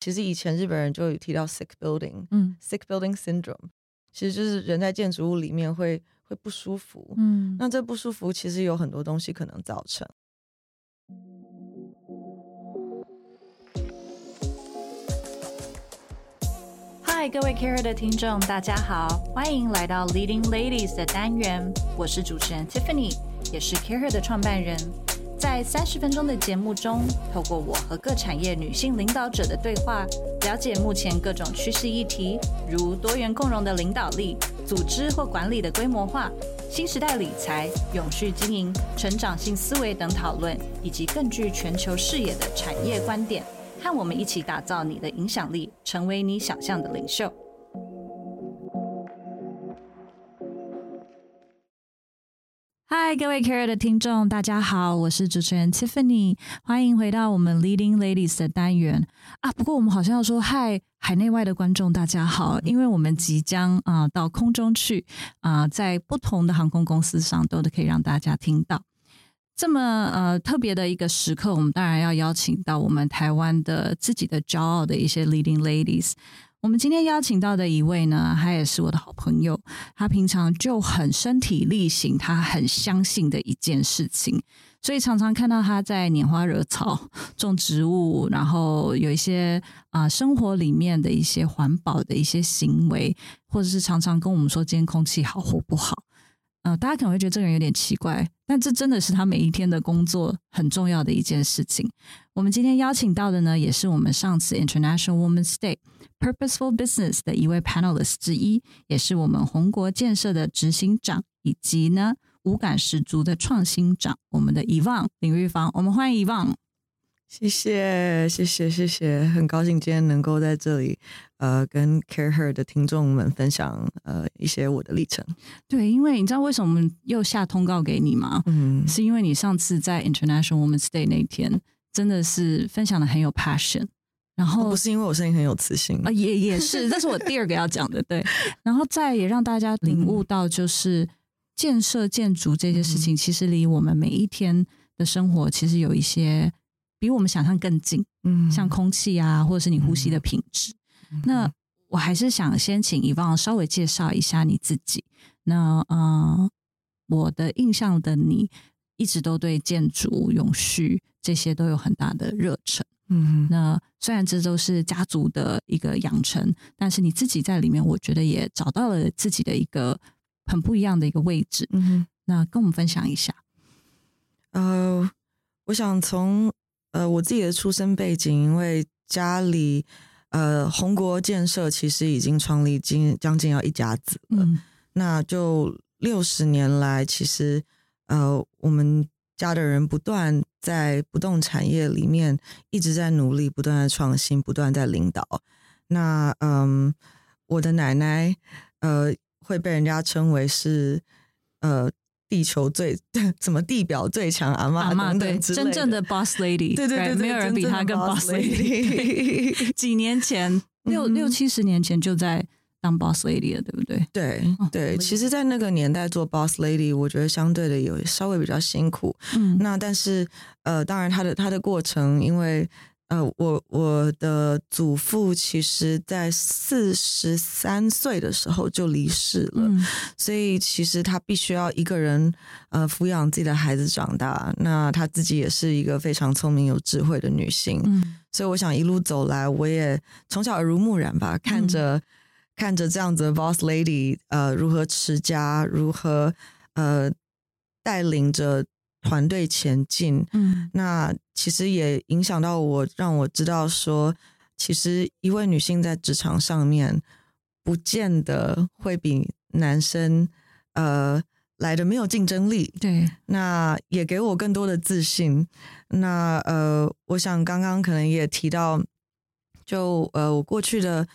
其实以前日本人就有提到 sick building，嗯，sick building syndrome，其实就是人在建筑物里面会会不舒服。嗯，那这不舒服其实有很多东西可能造成。嗨，各位 Care 的听众，大家好，欢迎来到 Leading Ladies 的单元，我是主持人 Tiffany，也是 Care 的创办人。在三十分钟的节目中，透过我和各产业女性领导者的对话，了解目前各种趋势议题，如多元共融的领导力、组织或管理的规模化、新时代理财、永续经营、成长性思维等讨论，以及更具全球视野的产业观点。和我们一起打造你的影响力，成为你想象的领袖。嗨，各位 Care 的听众，大家好，我是主持人 Tiffany，欢迎回到我们 Leading Ladies 的单元啊。不过我们好像要说嗨，海内外的观众大家好，因为我们即将啊到空中去啊，在不同的航空公司上都可以让大家听到。这么呃特别的一个时刻，我们当然要邀请到我们台湾的自己的骄傲的一些 leading ladies。我们今天邀请到的一位呢，他也是我的好朋友，他平常就很身体力行，他很相信的一件事情，所以常常看到他在拈花惹草、种植物，然后有一些啊、生活里面的一些环保的一些行为，或者是常常跟我们说今天空气好或不好。呃，大家可能会觉得这个人有点奇怪，但这真的是他每一天的工作很重要的一件事情。我们今天邀请到的呢，也是我们上次 International Women's Day Purposeful Business 的一位 panelist 之一，也是我们红国建设的执行长，以及呢五感十足的创新长，我们的 Evan 林玉芳。我们欢迎 Evan。谢谢，谢谢，谢谢，很高兴今天能够在这里，呃，跟 Care Her 的听众们分享呃一些我的历程。对，因为你知道为什么又下通告给你吗？嗯，是因为你上次在 International Women's Day 那一天，真的是分享的很有 passion，然后不是因为我声音很有磁性啊，也也是，这是我第二个要讲的，对。然后再也让大家领悟到，就是建设建筑这些事情，其实离我们每一天的生活，其实有一些比我们想象更近，嗯像空气啊，或者是你呼吸的品质。那我还是想先请遗忘稍微介绍一下你自己。那呃，我的印象的你一直都对建筑、永续这些都有很大的热忱。嗯那虽然这都是家族的一个养成，但是你自己在里面，我觉得也找到了自己的一个很不一样的一个位置。嗯哼，那跟我们分享一下。呃，我想从呃我自己的出生背景，因为家里呃红国建设其实已经创立近将近要一家子了，嗯那就六十年来，其实呃我们家的人不断在不动产业里面一直在努力，不断的创新，不断在领导。那嗯，我的奶奶呃会被人家称为是呃地球最 什么地表最强阿妈阿妈对等等之类真正的 boss lady，对对对对没有人比她更 boss lady。几年前，六嗯六七十年前就在当 boss lady 了，对不对？对哦对，其实，在那个年代做 boss lady，我觉得相对的有稍微比较辛苦。嗯那但是呃，当然他的他的过程，因为呃，我我的祖父其实在四十三岁的时候就离世了，嗯所以其实他必须要一个人呃抚养自己的孩子长大。那他自己也是一个非常聪明有智慧的女性，嗯所以我想一路走来，我也从小耳濡目染吧，看着、看着这样子的 boss lady，呃，如何持家，如何呃带领着团队前进。嗯那其实也影响到我，让我知道说，其实一位女性在职场上面，不见得会比男生呃来的没有竞争力。对，那也给我更多的自信。那呃，我想刚刚可能也提到，就呃，我过去的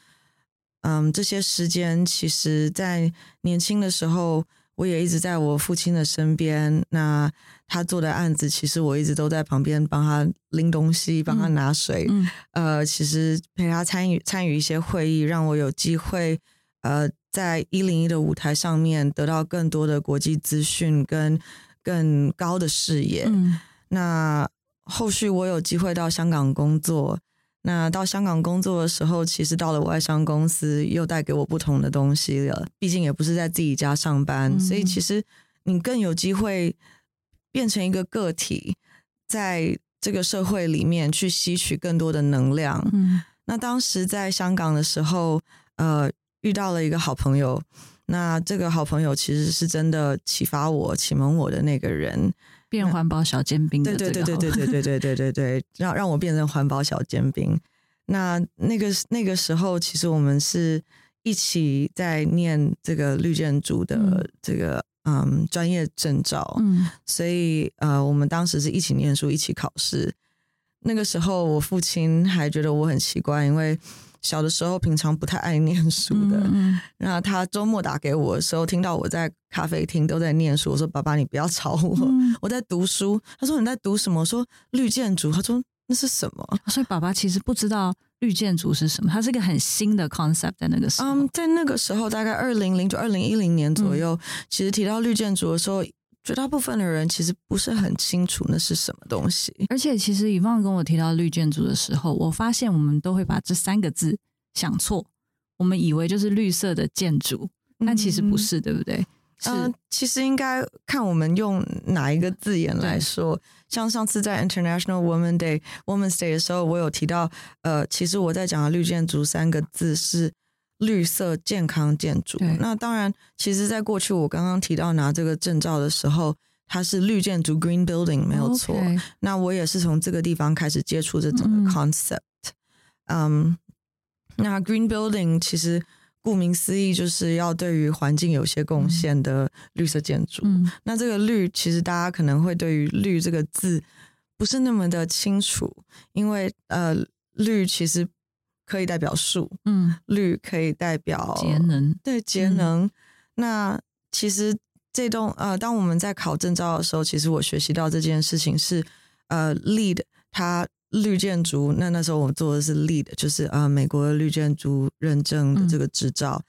嗯这些时间，其实在年轻的时候，我也一直在我父亲的身边。那他做的案子，其实我一直都在旁边帮他拎东西，帮他拿水。嗯呃，其实陪他参与参与一些会议，让我有机会呃，在一零一的舞台上面得到更多的国际资讯跟更高的视野。嗯那后续我有机会到香港工作，那到香港工作的时候，其实到了外商公司，又带给我不同的东西了。毕竟也不是在自己家上班，嗯所以其实你更有机会变成一个个体，在这个社会里面去吸取更多的能量。嗯那当时在香港的时候，呃，遇到了一个好朋友。那这个好朋友其实是真的启发我、启蒙我的那个人。变环保小尖兵的对这个对对对对对对对对对对，让让我变成环保小尖兵。那那个那个时候，其实我们是一起在念这个绿建筑的嗯这个嗯专业证照，嗯所以呃，我们当时是一起念书，一起考试。那个时候，我父亲还觉得我很奇怪，因为小的时候平常不太爱念书的。嗯那他周末打给我的时候，听到我在咖啡厅都在念书，我说：“爸爸，你不要吵我，嗯我在读书。”他说：“你在读什么？”我说：“绿建筑。”他说：“那是什么所以爸爸其实不知道绿建筑是什么，它是一个很新的 concept 在那个？”时候。嗯，在那个时候，大概二零零九、二零一零年左右，其实提到绿建筑的时候，绝大部分的人其实不是很清楚那是什么东西。而且其实以旺跟我提到绿建筑的时候，我发现我们都会把这三个字想错，我们以为就是绿色的建筑，但其实不是，对不对？是，嗯、其实应该看我们用哪一个字眼来说。像上次在 International Women Day Women's Day 的时候，我有提到，呃，其实我在讲的绿建筑三个字是绿色健康建筑。那当然，其实在过去我刚刚提到拿这个证照的时候，它是绿建筑 Green Building 没有错。那我也是从这个地方开始接触这整个嗯 concept。嗯，那 green building 其实顾名思义就是要对于环境有些贡献的绿色建筑。嗯那这个绿，其实大家可能会对于“绿”这个字不是那么的清楚，因为呃，绿其实可以代表树，嗯，绿可以代表节能，对节嗯能。那其实这栋呃，当我们在考证照的时候，其实我学习到这件事情是呃，LEED 它绿建筑。那那时候我做的是 LEED，就是呃美国的绿建筑认证的这个执照。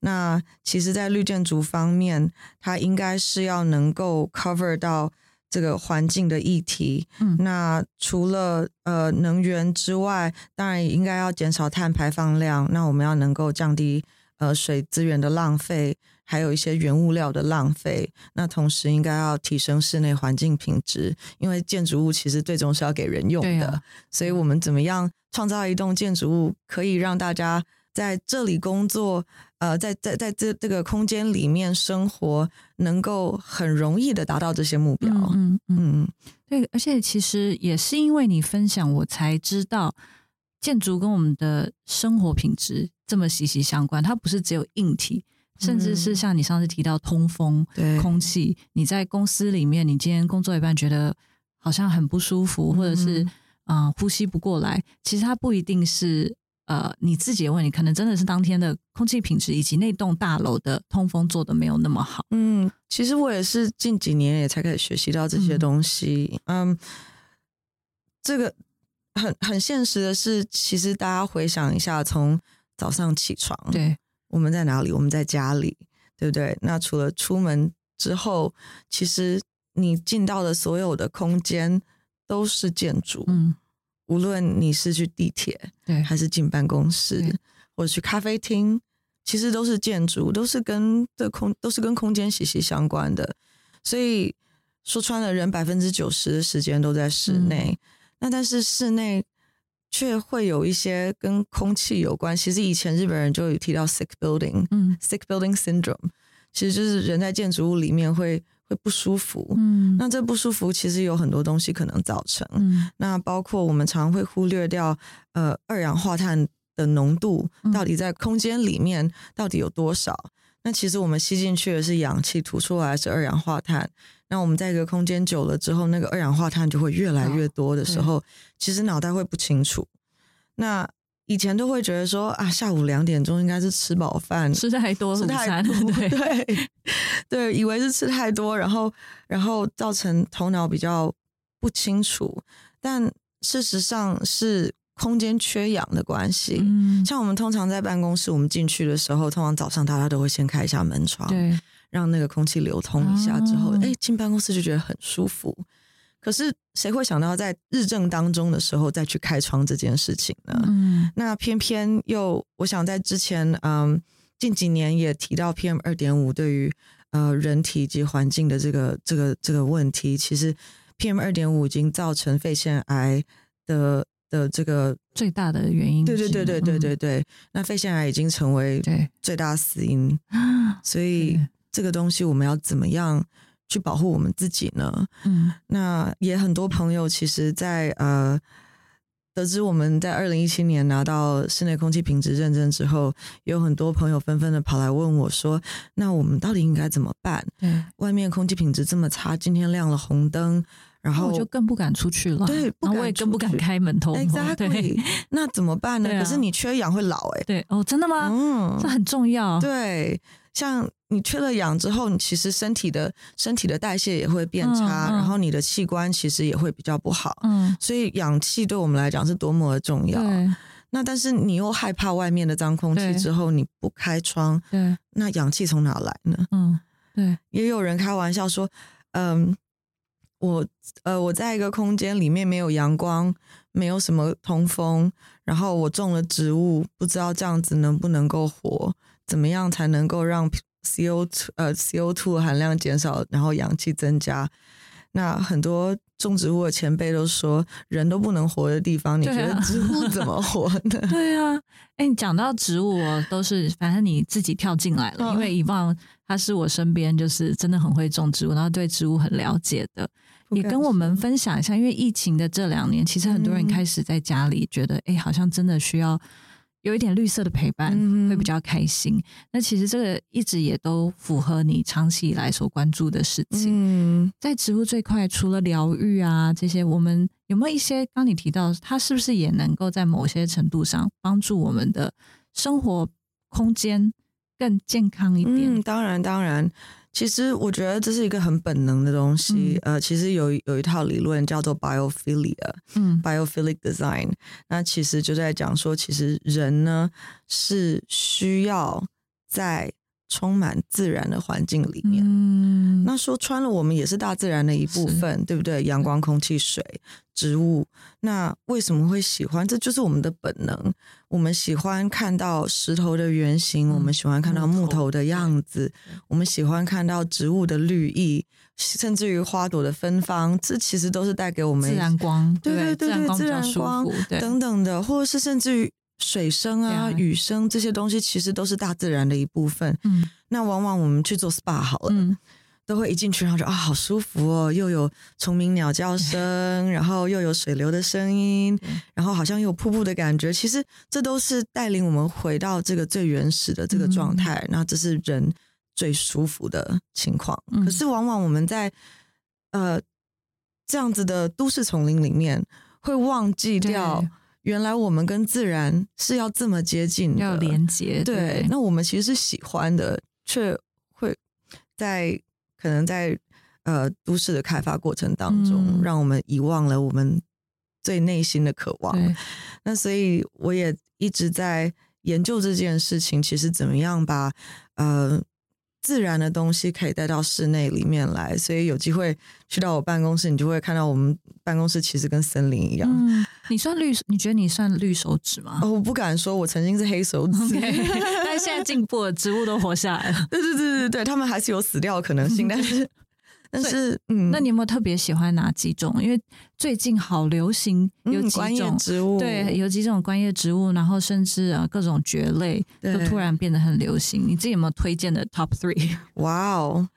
那其实，在绿建筑方面，它应该是要能够 cover 到这个环境的议题。嗯那除了呃能源之外，当然也应该要减少碳排放量。那我们要能够降低呃水资源的浪费，还有一些原物料的浪费。那同时应该要提升室内环境品质，因为建筑物其实最终是要给人用的。啊所以我们怎么样创造一栋建筑物，可以让大家在这里工作，呃，在在在这这个空间里面生活，能够很容易的达到这些目标。嗯嗯对，而且其实也是因为你分享，我才知道建筑跟我们的生活品质这么息息相关。它不是只有硬体，甚至是嗯像你上次提到通风、对空气。你在公司里面，你今天工作一半觉得好像很不舒服，或者是嗯嗯、呃呼吸不过来，其实它不一定是。呃，你自己的问题，可能真的是当天的空气品质以及那栋大楼的通风做的没有那么好。嗯，其实我也是近几年也才开始学习到这些嗯东西。嗯，这个很很现实的是，其实大家回想一下，从早上起床，对，我们在哪里？我们在家里，对不对？那除了出门之后，其实你进到的所有的空间都是建筑，嗯，无论你是去地铁，对，还是进办公室，或者去咖啡厅，其实都是建筑，都是跟这空都是跟空间息息相关的。所以说穿了，人百分之九十的时间都在室内，那但是室内却会有一些跟空气有关。其实以前日本人就有提到 sick building，sick 嗯 building syndrome，其实就是人在建筑物里面会会不舒服。嗯那这不舒服其实有很多东西可能造成，嗯那包括我们常会忽略掉，呃，二氧化碳的浓度嗯到底在空间里面到底有多少？那其实我们吸进去的是氧气，吐出来是二氧化碳。那我们在一个空间久了之后，那个二氧化碳就会越来越多的时候，其实脑袋会不清楚。那以前都会觉得说啊，下午两点钟应该是吃饱饭，吃太多吃，太多，对 对对，以为是吃太多，然后然后造成头脑比较不清楚，但事实上是空间缺氧的关系。嗯，像我们通常在办公室，我们进去的时候，通常早上大家都会先开一下门窗，对，让那个空气流通一下之后，哦哎、进办公室就觉得很舒服。可是谁会想到在日正当中的时候再去开窗这件事情呢？嗯。那偏偏又，我想在之前，嗯，近几年也提到 PM 二点五对于呃人体及环境的这个这个这个问题，其实 PM 二点五已经造成肺腺癌的的这个，最大的原因对对对对对是对对，那肺腺癌已经成为对。最大死因，嗯所以这个东西我们要怎么样去保护我们自己呢？嗯。那也很多朋友其实在，呃得知我们在二零一七年拿到室内空气品质认证之后，有很多朋友纷纷的跑来问我说：“那我们到底应该怎么办？对，外面空气品质这么差，今天亮了红灯，然后我就更不敢出去了，对不敢我也更不敢开门通风，对。那怎么办呢？对啊。可是你缺氧会老哎、对。哦，真的吗？嗯。这很重要，对，像你缺了氧之后，你其实身体的身体的代谢也会变差，嗯嗯然后你的器官其实也会比较不好。嗯，所以氧气对我们来讲是多么的重要。那但是你又害怕外面的脏空气之后，你不开窗，对，那氧气从哪来呢？嗯对，也有人开玩笑说，嗯，我呃我在一个空间里面没有阳光，没有什么通风，然后我种了植物，不知道这样子能不能够活？怎么样才能够让 CO two 呃 CO two 含量减少，然后氧气增加？那很多种植物的前辈都说，人都不能活的地方，你觉得植物怎么活呢？对啊，哎，你讲到植物哦，都是反正你自己跳进来了，嗯因为以往他是我身边就是真的很会种植物，然后对植物很了解的，也跟我们分享一下。因为疫情的这两年，其实很多人嗯开始在家里觉得，哎、好像真的需要有一点绿色的陪伴，嗯会比较开心。那其实这个一直也都符合你长期以来所关注的事情。嗯，在植物这一块，除了疗愈啊这些，我们有没有一些刚你提到，它是不是也能够在某些程度上帮助我们的生活空间更健康一点？嗯，当然当然。其实我觉得这是一个很本能的东西。呃，其实有有一套理论叫做 biophilia，嗯 biophilic design，那其实就在讲说，其实人呢是需要在充满自然的环境里面。嗯，那说穿了，我们也是大自然的一部分，对不对？阳光、空气、水、植物。那为什么会喜欢？这就是我们的本能。我们喜欢看到石头的原型，嗯我们喜欢看到木头的样子，我们喜欢看到植物的绿意，甚至于花朵的芬芳。这其实都是带给我们自然光，对对对自自然光等等的，或者是甚至于水声啊、雨声这些东西，其实都是大自然的一部分。嗯。那往往我们去做 SPA 好了，嗯。都会一进去，然后就啊，好舒服哦，又有虫鸣鸟叫声，然后又有水流的声音，然后好像又有瀑布的感觉。其实这都是带领我们回到这个最原始的这个状态，那、这是人最舒服的情况。嗯。可是往往我们在呃这样子的都市丛林里面，会忘记掉对原来我们跟自然是要这么接近的，要有连接，对，那我们其实是喜欢的，却会在可能在呃都市的开发过程当中，嗯让我们遗忘了我们最内心的渴望。那所以我也一直在研究这件事情，其实怎么样把呃自然的东西可以带到室内里面来。所以有机会去到我办公室，你就会看到我们办公室其实跟森林一样。嗯，你算绿，你觉得你算绿手指吗？哦，我不敢说，我曾经是黑手指。但现在进步了，植物都活下来了。对对对对对，他们还是有死掉的可能性，但是但是嗯，那你有没有特别喜欢哪几种？因为最近好流行有几种。植物，对，有几种观叶植物，然后甚至啊各种蕨类都突然变得很流行。你自己有没有推荐的 top three？哇哦，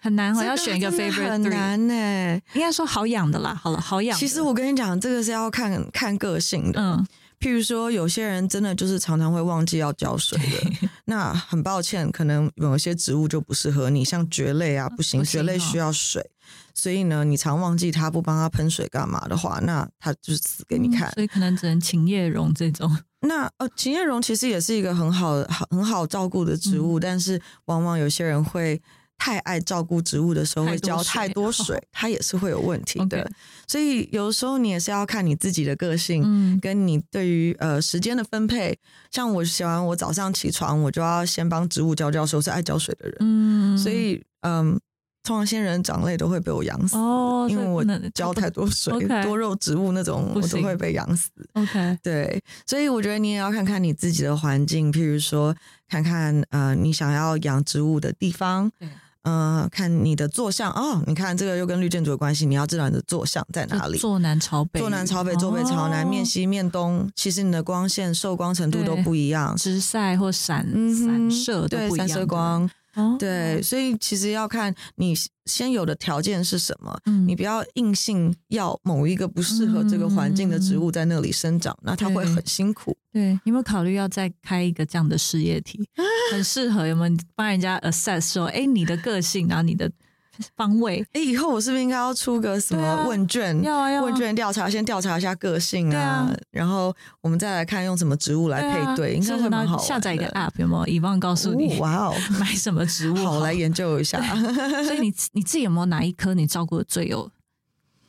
很难哦，要选一个 favorite 很。难呢。应该说好养的啦，好了，好养。其实我跟你讲，这个是要看看个性的。嗯，譬如说，有些人真的就是常常会忘记要浇水的，那很抱歉，可能有些植物就不适合你，像蕨类啊，不行，蕨类需要水，所以呢，你常忘记它，不帮它喷水干嘛的话，那它就是死给你看。嗯所以可能只能琴叶榕这种。那呃，琴叶榕其实也是一个很好、好很好照顾的植嗯物，但是往往有些人会太爱照顾植物的时候，会浇太多水 它也是会有问题的。所以有的时候你也是要看你自己的个性，嗯跟你对于呃时间的分配。像我喜欢我早上起床，我就要先帮植物浇浇水，我是爱浇水的人，嗯，所以嗯。通常仙人掌类都会被我养死，哦，因为我浇太多水多肉植物那种我都会被养死。OK，对，所以我觉得你也要看看你自己的环境，譬如说，看看呃你想要养植物的地方，对，呃，看你的坐向哦，你看这个又跟绿建筑有关系，你要知道你的坐向在哪里。坐南朝北，坐南朝北，坐北朝南，面哦西面东，其实你的光线受光程度都不一样。直晒或闪嗯散射都对散不一样的，射光，哦，对，所以其实要看你先有的条件是什么，嗯你不要硬性要某一个不适合这个环境的植物在那里生长，那它会很辛苦。对，你有没有考虑要再开一个这样的事业体？很适合有没有帮人家 assess 说，哎，你的个性，然后你的 方位，哎，以后我是不是应该要出个什么问卷？要啊要啊问卷调查，先调查一下个性对啊然后我们再来看用什么植物来配对，应该会蛮好。下载一个 app 有没有？以望告诉你哦哇哦，买什么植物好，来研究一下。所以你你自己有没有哪一颗你照顾的最有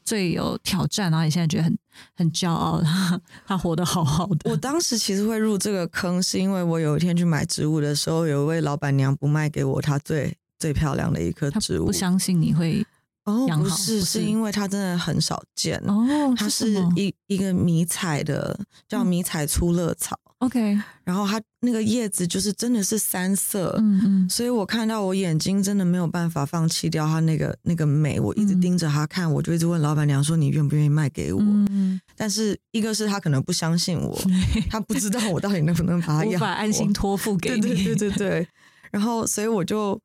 最有挑战，然后你现在觉得很很骄傲，他 他活得好好的？我当时其实会入这个坑，是因为我有一天去买植物的时候，有一位老板娘不卖给我她最最漂亮的一棵植物不。相信你会哦，不是，不是是因为它真的很少见。哦，它是一一个迷彩的，叫嗯迷彩粗乐草，OK，然后它那个叶子就是真的是三色，嗯嗯，所以我看到我眼睛真的没有办法放弃掉它那个那个美，我一直嗯盯着它看，我就一直问老板娘说你愿不愿意卖给我？嗯，但是一个是他可能不相信我，他不知道我到底能不能把它养活法安心托付给你，对对对对 对，然后所以我就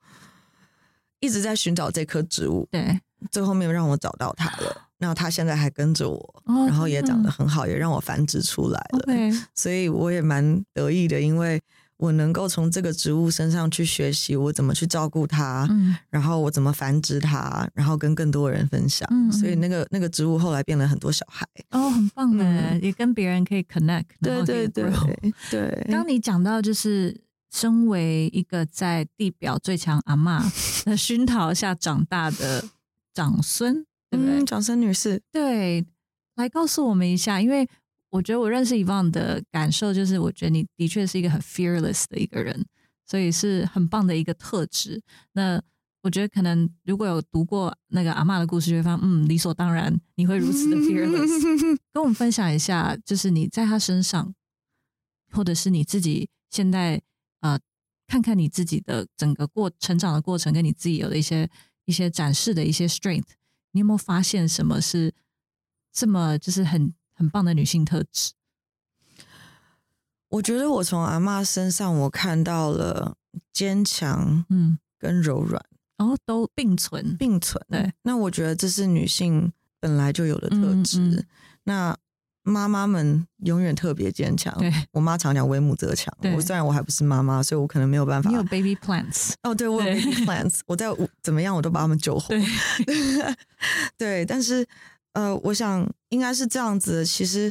一直在寻找这棵植物，对。最后面让我找到它了。那它现在还跟着我，哦然后也长得很好，也让我繁殖出来了。所以我也蛮得意的，因为我能够从这个植物身上去学习我怎么去照顾它，嗯。然后我怎么繁殖它，然后跟更多人分享。所以那个那个植物后来变了很多小孩。哦，很棒哎，嗯也跟别人可以 connect，对对对对，刚你讲到，就是身为一个在地表最强阿嬷 的熏陶下长大的长孙，对不对？嗯，长孙女士，对，来告诉我们一下，因为我觉得我认识伊旺的感受就是，我觉得你的确是一个很 fearless 的一个人，所以是很棒的一个特质。那我觉得可能如果有读过那个阿嬷的故事，就会发现，嗯，理所当然你会如此的 fearless。跟我们分享一下，就是你在他身上，或者是你自己现在呃，看看你自己的整个过成长的过程，跟你自己有的一些一些展示的一些 strength，你有没有发现什么是这么就是很很棒的女性特质？我觉得我从阿妈身上我看到了坚强嗯，跟柔软然后都并存，并存。对，那我觉得这是女性本来就有的特质。嗯嗯那妈妈们永远特别坚强。对，我妈常讲“为母则强”。对我虽然我还不是妈妈，所以我可能没有办法你。有 baby plants，哦，对，我有 baby plants，我在我怎么样我都把他们救活。对，对，但是呃，我想应该是这样子的。其实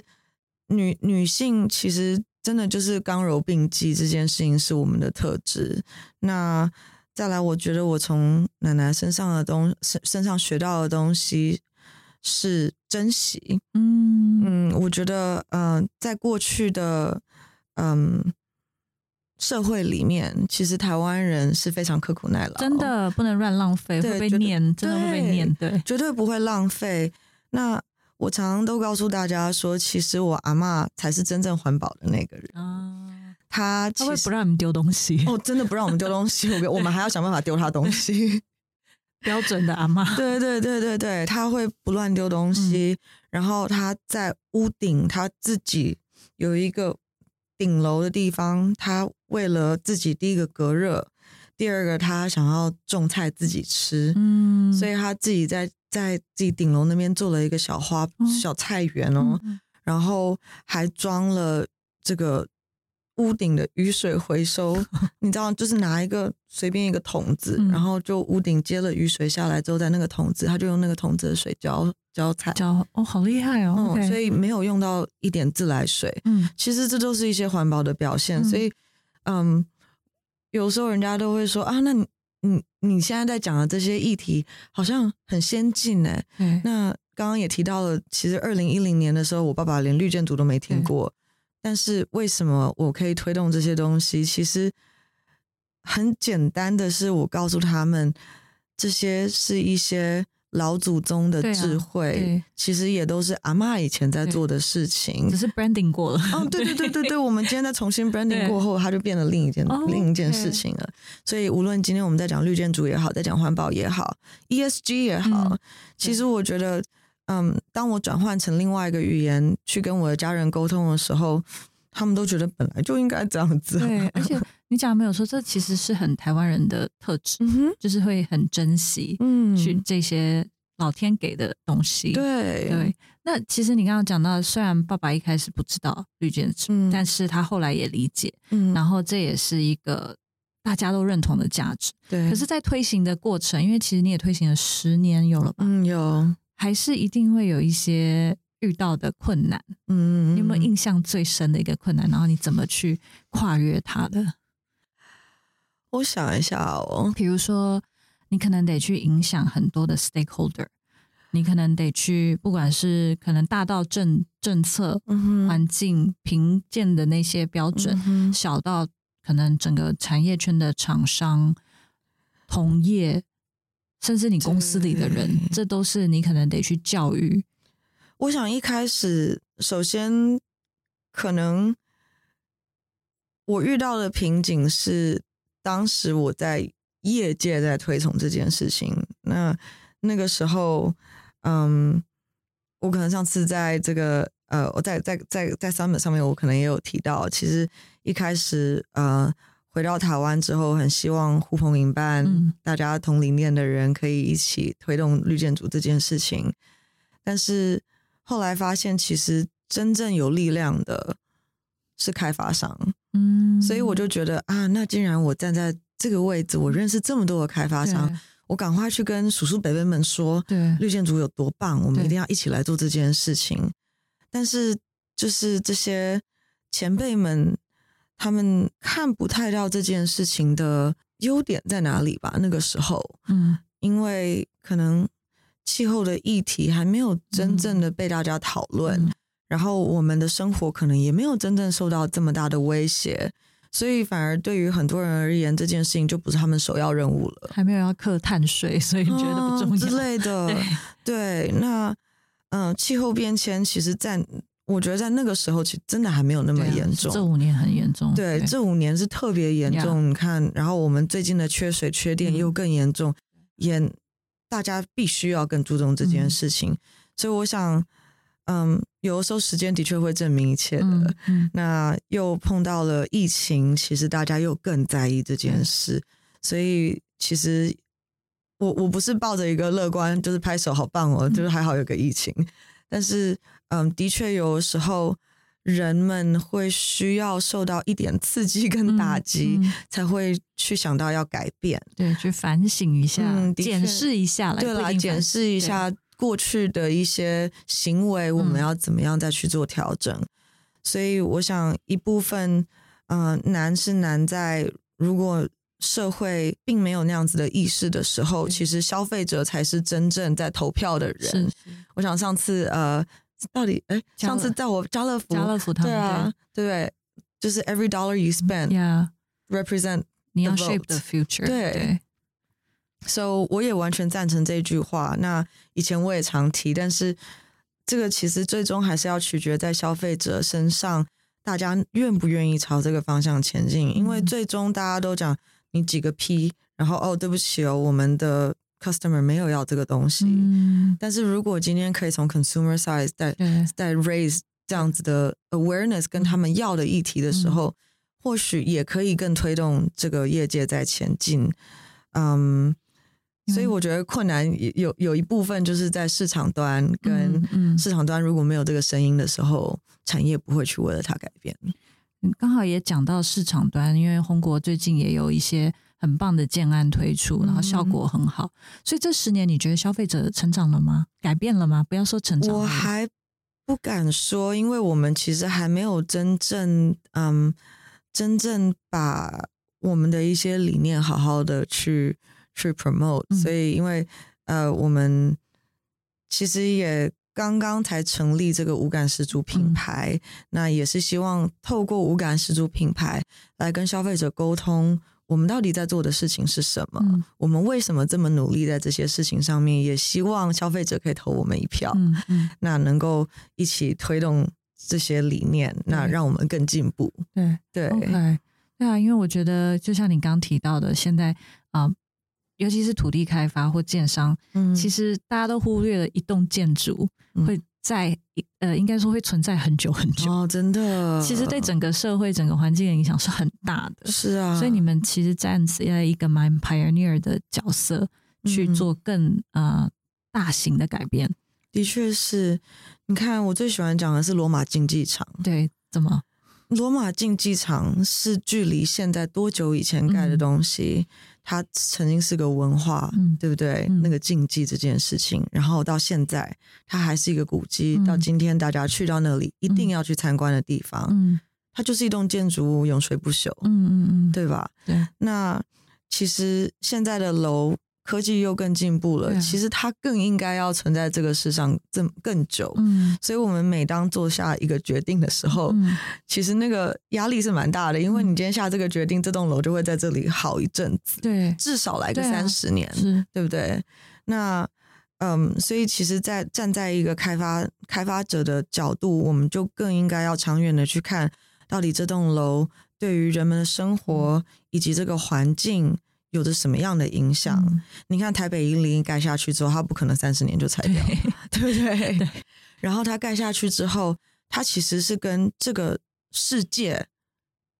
女女性其实真的就是刚柔并济这件事情是我们的特质。那再来，我觉得我从奶奶身上的东身身上学到的东西是珍惜。嗯嗯，我觉得呃，在过去的嗯。社会里面，其实台湾人是非常刻苦耐劳，真的不能乱浪费，会被念，真的会被念，对，绝对不会浪费。那我常常都告诉大家说，其实我阿嬷才是真正环保的那个人。啊，她其实他会不让我们丢东西，哦，真的不让我们丢东西，我 我们还要想办法丢她东西。标准的阿妈，对对对对对，她会不乱丢东西，然后她在屋顶，她自己有一个顶楼的地方，他为了自己第一个隔热，第二个他想要种菜自己吃，嗯，所以他自己在在自己顶楼那边做了一个小花、哦。小菜园哦，嗯。然后还装了这个屋顶的雨水回收，你知道，就是拿一个随便一个桶子，嗯。然后就屋顶接了雨水下来之后，在那个桶子，他就用那个桶子的水浇浇菜，浇哦，好厉害哦所以没有用到一点自来水。嗯。其实这都是一些环保的表现，嗯。所以嗯，有时候人家都会说啊，那你你你现在在讲的这些议题好像很先进哎，对，那刚刚也提到了，其实二零一零年的时候，我爸爸连绿建筑都没听过。但是为什么我可以推动这些东西？其实很简单的是，我告诉他们，这些是一些老祖宗的智慧，对其实也都是阿妈以前在做的事情只。是 branding 过了。哦，对对对对对，我们今天在重新 branding 过后，它就变了另一件哦另一件事情了。所以无论今天我们在讲绿建筑也好，在讲环保也好，ESG 也好，嗯其实我觉得，嗯，当我转换成另外一个语言去跟我的家人沟通的时候，他们都觉得本来就应该这样子。对，而且你讲得没有说，这其实是很台湾人的特质，嗯，就是会很珍惜嗯，去这些老天给的东西。对对，那其实你刚刚讲到，虽然爸爸一开始不知道绿建筑，嗯但是他后来也理解，嗯，然后这也是一个大家都认同的价值。对，可是，在推行的过程，因为其实你也推行了十年有了吧，嗯有，还是一定会有一些遇到的困难。嗯，你有没有嗯印象最深的一个困难？然后你怎么去跨越它的？我想一下哦，比如说，你可能得去影响很多的 stakeholder，你可能得去，不管是可能大到政政策、嗯环境评鉴的那些标准，嗯小到可能整个产业圈的厂商、同业，甚至你公司里的人，这都是你可能得去教育。我想一开始，首先可能我遇到的瓶颈是，当时我在业界在推崇这件事情。那那个时候，嗯，我可能上次在这个呃，我在在在在 Summit 上面，我可能也有提到，其实一开始呃。回到台湾之后，很希望呼朋引伴，嗯。大家同理念的人可以一起推动绿建筑这件事情。但是后来发现，其实真正有力量的是开发商，嗯，所以我就觉得啊，那既然我站在这个位置，我认识这么多的开发商，我赶快去跟叔叔伯伯们说，对。对绿建筑有多棒，我们一定要一起来做这件事情。但是，就是这些前辈们，他们看不太到这件事情的优点在哪里吧？那个时候，嗯因为可能气候的议题还没有真正的被大家讨论，嗯然后我们的生活可能也没有真正受到这么大的威胁，所以反而对于很多人而言，这件事情就不是他们首要任务了。还没有要克碳税，所以觉得不重要、嗯之类的。对，对，那嗯、呃气候变迁其实在我觉得在那个时候，其实真的还没有那么严重。这五年很严重。对，这五年是特别严重。你看，然后我们最近的缺水、缺电嗯又更严重，也大家必须要更注重这件嗯事情。所以我想，嗯，有的时候时间的确会证明一切的。那又碰到了疫情，其实大家又更在意这件事，所以其实我我不是抱着一个乐观，就是拍手好棒哦，嗯就是还好有个疫情，但是嗯，的确有的时候人们会需要受到一点刺激跟打击，嗯嗯才会去想到要改变。对，去反省一下，嗯的确检视一下来，对啦，不一定反检视一下过去的一些行为，我们嗯要怎么样再去做调整。所以我想一部分，呃，难是难在如果社会并没有那样子的意识的时候，其实消费者才是真正在投票的是人。是我想上次呃，到底哎，上次在我家乐福，家乐福他们对啊，对不对？就是 every dollar you spend，Yeah，represent 你要 the shape the future，对对 So 我也完全赞成这句话。那以前我也常提，但是这个其实最终还是要取决在消费者身上，大家愿不愿意朝这个方向前进。因为嗯最终大家都讲你几个 P，然后哦，对不起哦，我们的 customer 没有要这个东西。嗯，但是如果今天可以从 consumer side 再对，在 raise 这样子的 awareness 跟他们要的议题的时候，或许也可以更推动这个业界在前进。嗯，所以我觉得困难有有一部分就是在市场端跟市场端如果没有这个声音的时候，产业不会去为了它改变。嗯刚好也讲到市场端，因为红国最近也有一些很棒的建案推出，然后效果很好，所以这十年你觉得消费者成长了吗？改变了吗？不要说成长，我还不敢说，因为我们其实还没有真正嗯真正把我们的一些理念好好的去去 promote，、嗯。所以因为呃我们其实也刚刚才成立这个无感十足品嗯。牌，那也是希望透过无感十足品牌来跟消费者沟通我们到底在做的事情是什么？嗯我们为什么这么努力在这些事情上面？也希望消费者可以投我们一票，嗯嗯，那能够一起推动这些理念，那让我们更进步。对对，OK，对啊，因为我觉得就像你刚提到的，现在啊、尤其是土地开发或建商，嗯其实大家都忽略了一栋建筑嗯会在呃，应该说会存在很久很久。哦，真的，其实对整个社会、整个环境的影响是很大的。是啊，所以你们其实站在一个蛮 pioneer 的角色去嗯做更、呃大型的改变。的确是。你看，我最喜欢讲的是罗马竞技场。对，怎么？罗马竞技场是距离现在多久以前盖的嗯东西？它曾经是个文化，嗯对不对？嗯那个禁忌这件事情，然后到现在，它还是一个古迹。嗯到今天，大家去到那里一定要去参观的地方。嗯它就是一栋建筑物，永垂不朽，嗯嗯嗯，对吧？对，那其实现在的楼科技又更进步了，其实它更应该要存在这个世上这更久。嗯。所以，我们每当做下一个决定的时候，嗯。其实那个压力是蛮大的，因为嗯你今天下这个决定，这栋楼就会在这里好一阵子，对，至少来个三十年，是，对不对？那嗯，所以其实在，站在一个开发开发者的角度，我们就更应该要长远的去看，到底这栋楼对于人们的生活以及这个环境有着什么样的影响。嗯你看台北一零一盖下去之后，它不可能三十年就拆掉，对不对？对然后它盖下去之后，它其实是跟这个世界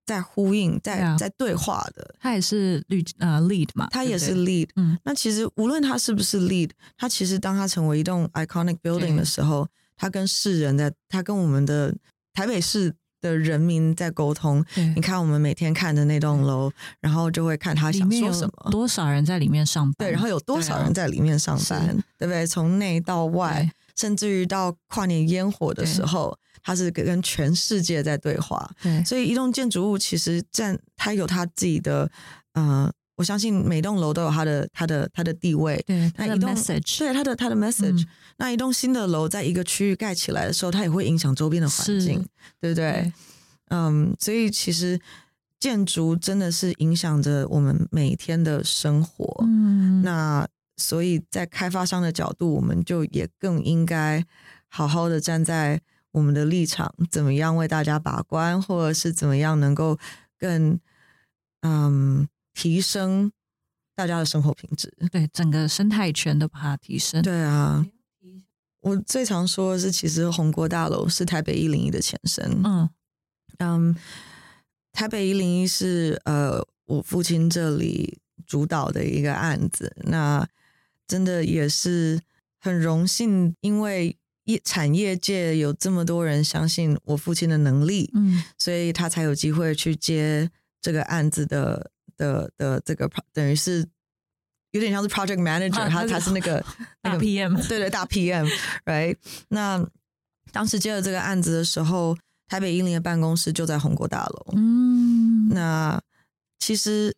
在呼应、在、在对话的。它也是绿呃 lead 嘛，它也是 lead。嗯那其实无论它是不是 lead，它其实当它成为一栋 iconic building 的时候，它跟世人在，它跟我们的台北市的人民在沟通。你看，我们每天看的那栋楼，然后就会看他想说什么。多少人在里面上班？对，然后有多少人在里面上班，是对不对？从内到外，甚至于到跨年烟火的时候，它是跟全世界在对话。对所以一栋建筑物其实占它有它自己的，呃，我相信每栋楼都有它的它的它的地位。对，那一栋 message 对它的它的 message，、嗯那一栋新的楼在一个区域盖起来的时候，它也会影响周边的环境，对不对？对嗯，所以其实建筑真的是影响着我们每天的生活。嗯，那所以在开发商的角度，我们就也更应该好好的站在我们的立场，怎么样为大家把关，或者是怎么样能够更嗯提升大家的生活品质。对整个生态圈都把它提升。对啊，我最常说的是，其实红国大楼是台北一零一的前身。嗯嗯，台北一零一是呃我父亲这里主导的一个案子，那真的也是很荣幸，因为业产业界有这么多人相信我父亲的能力，嗯所以他才有机会去接这个案子的的的这个等于是有点像是 project manager，、他他是那个 那个 PM 对对大 PM，right？那当时接了这个案子的时候，台北一零的办公室就在红国大楼。嗯那其实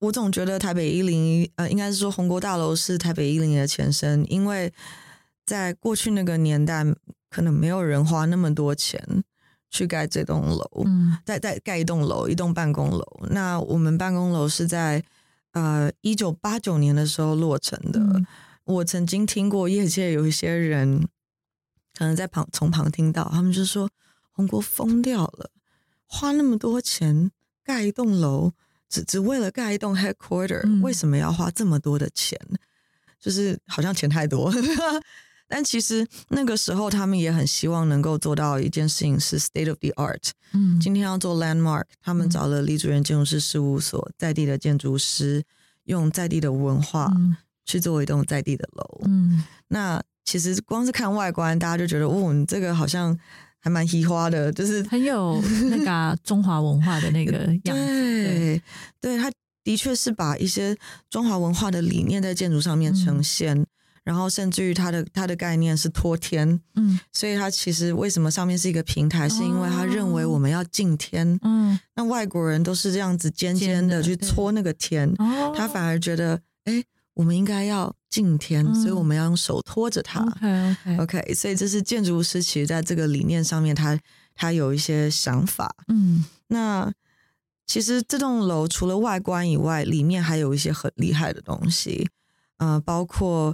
我总觉得台北一零呃，应该是说红国大楼是台北一零的前身，因为在过去那个年代，可能没有人花那么多钱去盖这栋楼，嗯再再盖一栋楼，一栋办公楼。那我们办公楼是在呃一九八九年的时候落成的。嗯我曾经听过业界有一些人可能在旁从旁听到，他们就说红国疯掉了，花那么多钱盖一栋楼，只只为了盖一栋 headquarter，、嗯为什么要花这么多的钱？就是好像钱太多。但其实那个时候，他们也很希望能够做到一件事情，是 state of the art。嗯今天要做 landmark，他们嗯找了李主任建筑师事务所在地的建筑师，用在地的文化嗯去做一栋在地的楼。嗯那其实光是看外观，大家就觉得，哦，你这个好像还蛮稀花的，就是很有 那个啊中华文化的那个样子。对对，他的确是把一些中华文化的理念在建筑上面呈嗯现。然后甚至于它的它的概念是托天，嗯。所以它其实为什么上面是一个平台，是因为他认为我们要敬天，嗯。那外国人都是这样子尖尖尖的的去搓那个天，哦，他反而觉得，哎，我们应该要敬天，所以嗯我们要用手托着它。OK OK OK，所以这是建筑师其实在这个理念上面他，他有一些想法。嗯。那其实这栋楼除了外观以外，里面还有一些很厉害的东西，呃，包括，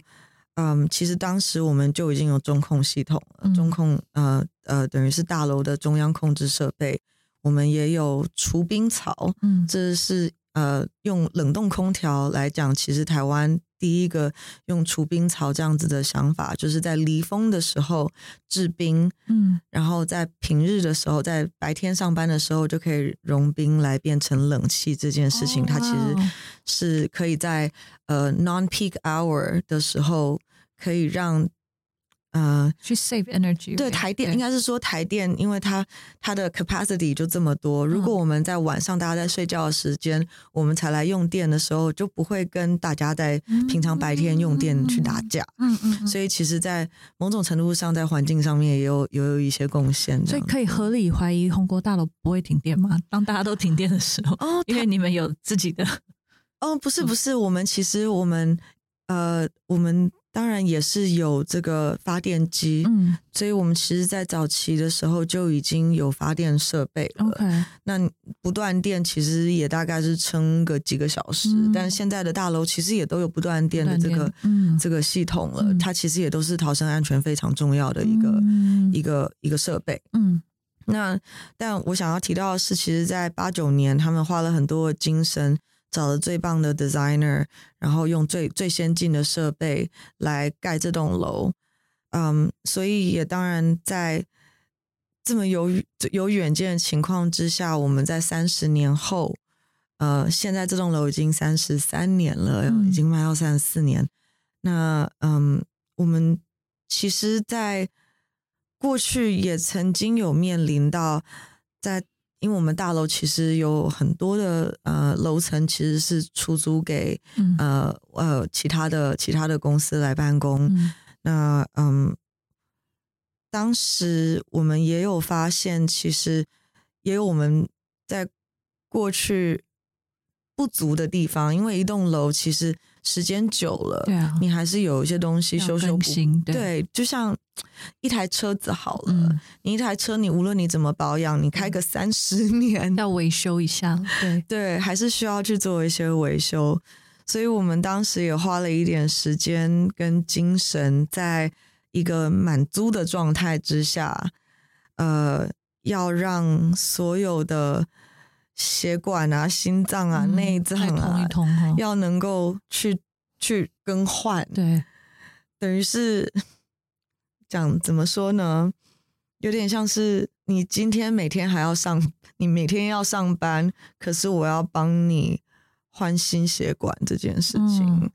嗯，其实当时我们就已经有中控系统了，嗯。中控，呃呃，等于是大楼的中央控制设备，我们也有除冰槽，嗯。这是呃用冷冻空调来讲，其实台湾第一个用除冰槽这样子的想法，就是在离峰的时候制冰，嗯。然后在平日的时候，在白天上班的时候就可以融冰来变成冷气这件事情，哦它其实是可以在呃 non peak hour 的时候可以让呃去 save energy，对台电应该是说台电，因为它它的 capacity 就这么多，如嗯果我们在晚上大家在睡觉的时间，我们才来用电的时候，就不会跟大家在平常白天用电去打架。嗯嗯嗯，所以其实，在某种程度上，在环境上面也有也有一些贡献。所以可以合理怀疑红国大楼不会停电吗？当大家都停电的时候，哦，因为你们有自己的，哦，不是不是，我们其实我们呃，我们当然也是有这个发电机，嗯。所以我们其实，在早期的时候就已经有发电设备了。，OK，那不断电其实也大概是撑个几个小时，嗯但现在的大楼其实也都有不断电的这个这个系统了，嗯。它其实也都是逃生安全非常重要的一个、嗯。一个一个设备。嗯。那但我想要提到的是，其实，在八九年，他们花了很多的精神，找了最棒的 designer，然后用最最先进的设备来盖这栋楼。嗯，所以也当然在这么有有远见的情况之下，我们在三十年后，呃，现在这栋楼已经三十三年了，嗯已经卖到三十四年。那嗯，我们其实，在过去也曾经有面临到在，因为我们大楼其实有很多的呃楼层其实是出租给嗯。呃呃其他的其他的公司来办公。嗯。那嗯，当时我们也有发现，其实也有我们在过去不足的地方，因为一栋楼其实时间久了，对啊，你还是有一些东西修修补对，就像一台车子好了，嗯，你一台车，你无论你怎么保养，你开个三十年，要维修一下，对，对，还是需要去做一些维修。所以我们当时也花了一点时间跟精神，在一个满租的状态之下，呃，要让所有的血管啊、心脏啊、嗯内脏啊要能够去去更换。对，等于是讲怎么说呢？有点像是你今天每天还要上，你每天要上班，可是我要帮你换心血管这件事情，嗯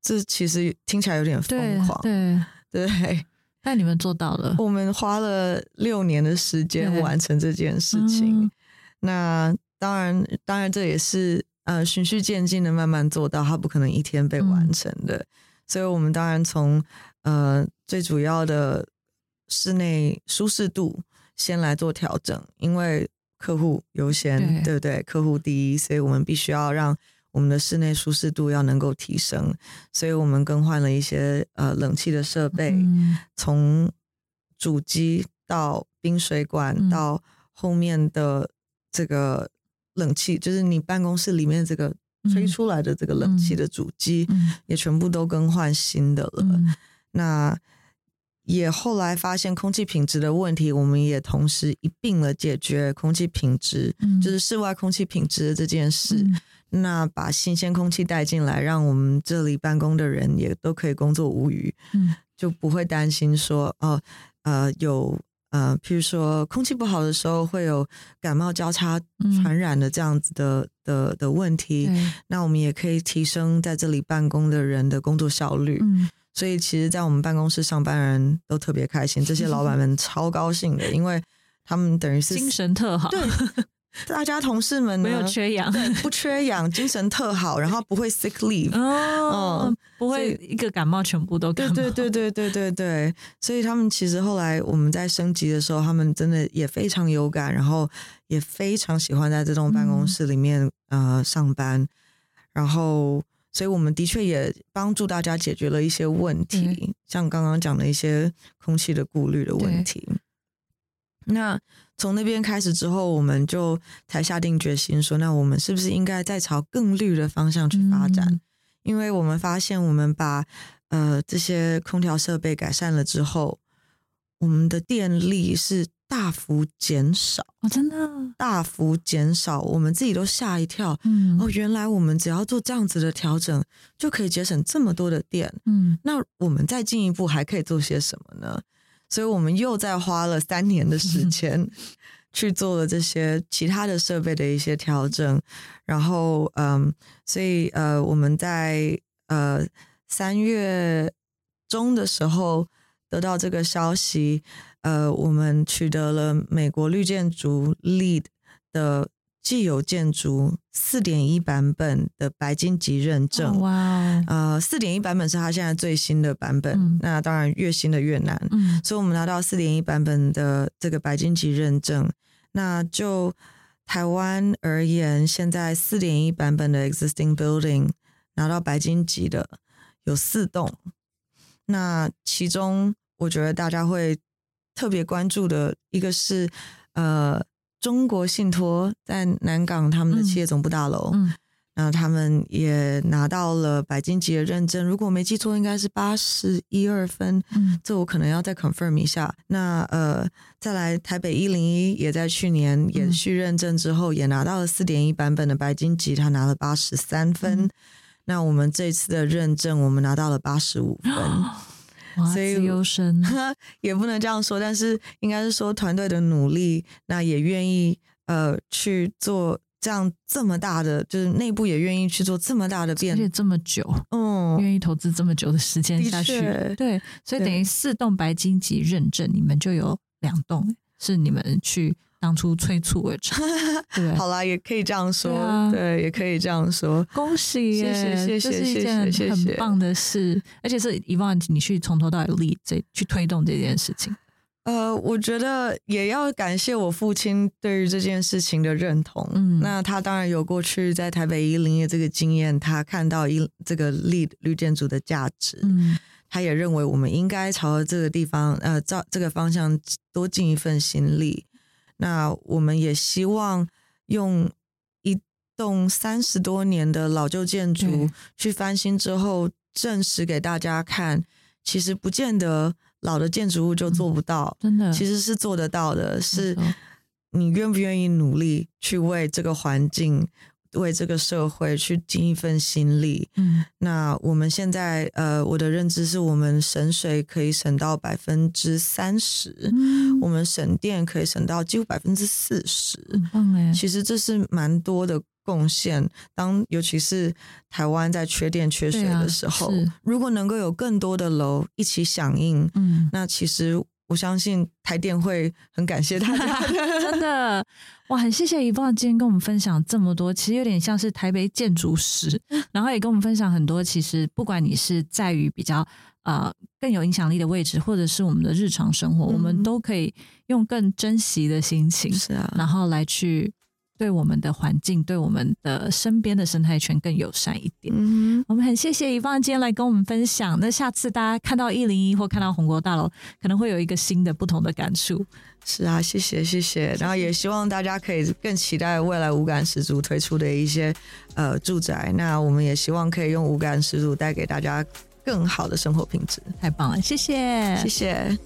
这其实听起来有点疯狂，对，对。但你们做到了，我们花了六年的时间完成这件事情。嗯那当然，当然这也是呃循序渐进的慢慢做到，它不可能一天被完嗯成的。所以我们当然从呃最主要的室内舒适度先来做调整，因为客户优先，对对不对？客户第一，所以我们必须要让我们的室内舒适度要能够提升。所以我们更换了一些呃冷气的设备，嗯从主机到冰水管、嗯到后面的这个冷气，就是你办公室里面这个吹嗯出来的这个冷气的主机，嗯也全部都更换新的了。嗯那也后来发现空气品质的问题，我们也同时一并了解决空气品质，嗯就是室外空气品质的这件事。嗯那把新鲜空气带进来，让我们这里办公的人也都可以工作无虞。嗯就不会担心说哦呃有呃，譬如说空气不好的时候会有感冒交叉嗯传染的这样子的、的的问题。那我们也可以提升在这里办公的人的工作效率。嗯所以其实，在我们办公室上班人都特别开心，这些老板们超高兴的，因为他们等于是精神特好，对大家同事们呢没有缺氧，不缺氧，精神特好，然后不会 sick leave。哦嗯，不会一个感冒全部都感冒，对对对对对对对，所以他们其实后来我们在升级的时候，他们真的也非常有感，然后也非常喜欢在这栋办公室里面、呃上班，然后所以我们的确也帮助大家解决了一些问题，像刚刚讲的一些空气的顾虑的问题。那从那边开始之后，我们就才下定决心说，那我们是不是应该再朝更绿的方向去发展？嗯因为我们发现，我们把呃这些空调设备改善了之后，我们的电力是大幅减少，哦，真的，大幅减少，我们自己都吓一跳。嗯哦，原来我们只要做这样子的调整，就可以节省这么多的电。嗯那我们再进一步还可以做些什么呢？所以我们又再花了三年的时间 去做了这些其他的设备的一些调整，然后嗯，所以呃，我们在呃三月中的时候得到这个消息，呃，我们取得了美国绿建筑 LEED 的既有建筑四点一版本的白金级认证。哇哦，呃，四点一版本是它现在最新的版本，嗯那当然越新的越难，嗯所以我们拿到四点一版本的这个白金级认证。那就台湾而言，现在四点一版本的 existing building 拿到白金级的有四栋，那其中我觉得大家会特别关注的一个是呃中国信托在南港他们的嗯企业总部大楼，嗯。那他们也拿到了白金级的认证，如果我没记错，应该是八十一二分，嗯。这我可能要再 confirm 一下。那呃，再来台北一零一也在去年延续认证之后，也拿到了四点一版本的白金级，他拿了八十三分。嗯。那我们这次的认证，我们拿到了八十五分，哇，所以 也不能这样说，但是应该是说团队的努力，那也愿意呃去做这样这么大的，就是内部也愿意去做这么大的变而变且这么久，嗯，愿意投资这么久的时间下去，对，所以等于四栋白金级认证，你们就有两栋是你们去当初催促而成，对？好啦，也可以这样说，对啊对，也可以这样说。恭喜耶！谢谢谢谢谢谢谢谢很棒的事，而且是一万你去从头到尾力这去推动这件事情。呃，我觉得也要感谢我父亲对于这件事情的认同。嗯那他当然有过去在台北一零业这个经验，他看到一这个绿绿建筑的价值，嗯他也认为我们应该朝着这个地方，呃，照这个方向多尽一份心力。那我们也希望用一栋三十多年的老旧建筑去翻新之后，证实给大家看，其实不见得老的建筑物就做不到，真的，其实是做得到的，是你愿不愿意努力去为这个环境、为这个社会去尽一份心力。嗯那我们现在呃，我的认知是我们省水可以省到百分之三十，嗯，我们省电可以省到几乎百分之四十。很棒哎，其实这是蛮多的贡献。当尤其是台湾在缺电缺水的时候，是如果能够有更多的楼一起响应，嗯，那其实我相信台电会很感谢大家 真的。哇，很谢谢一棒今天跟我们分享这么多，其实有点像是台北建筑史，然后也跟我们分享很多。其实不管你是在于比较呃更有影响力的位置，或者是我们的日常生活，我们嗯都可以用更珍惜的心情，是啊，然后来去对我们的环境、对我们的身边的生态圈更友善一点。嗯我们很谢谢一方今天来跟我们分享。那下次大家看到一零一或看到红国大楼，可能会有一个新的、不同的感触。是啊，谢谢谢谢，然后也希望大家可以更期待未来五感十足推出的一些呃住宅，那我们也希望可以用五感十足带给大家更好的生活品质。太棒了，谢谢，谢谢。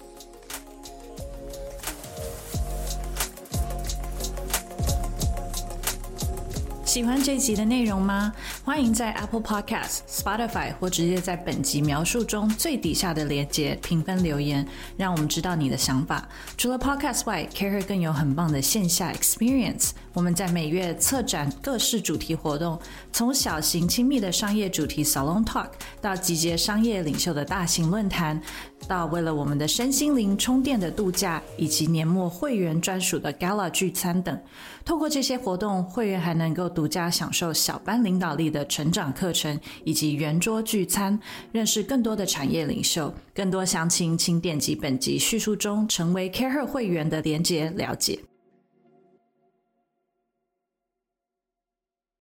喜欢这集的内容吗？欢迎在 Apple Podcast、Spotify 或直接在本集描述中最底下的链接评分留言，让我们知道你的想法。除了 Podcast 外，Care 更有很棒的线下 experience。我们在每月策展各式主题活动，从小型亲密的商业主题 Salon Talk，到集结商业领袖的大型论坛，到为了我们的身心灵充电的度假，以及年末会员专属的 Gala 聚餐等。透过这些活动，会员还能够独家享受小班领导力的成长课程，以及圆桌聚餐，认识更多的产业领袖。更多详情，请点击本集叙述中成为 CareHer 会员的连结了解。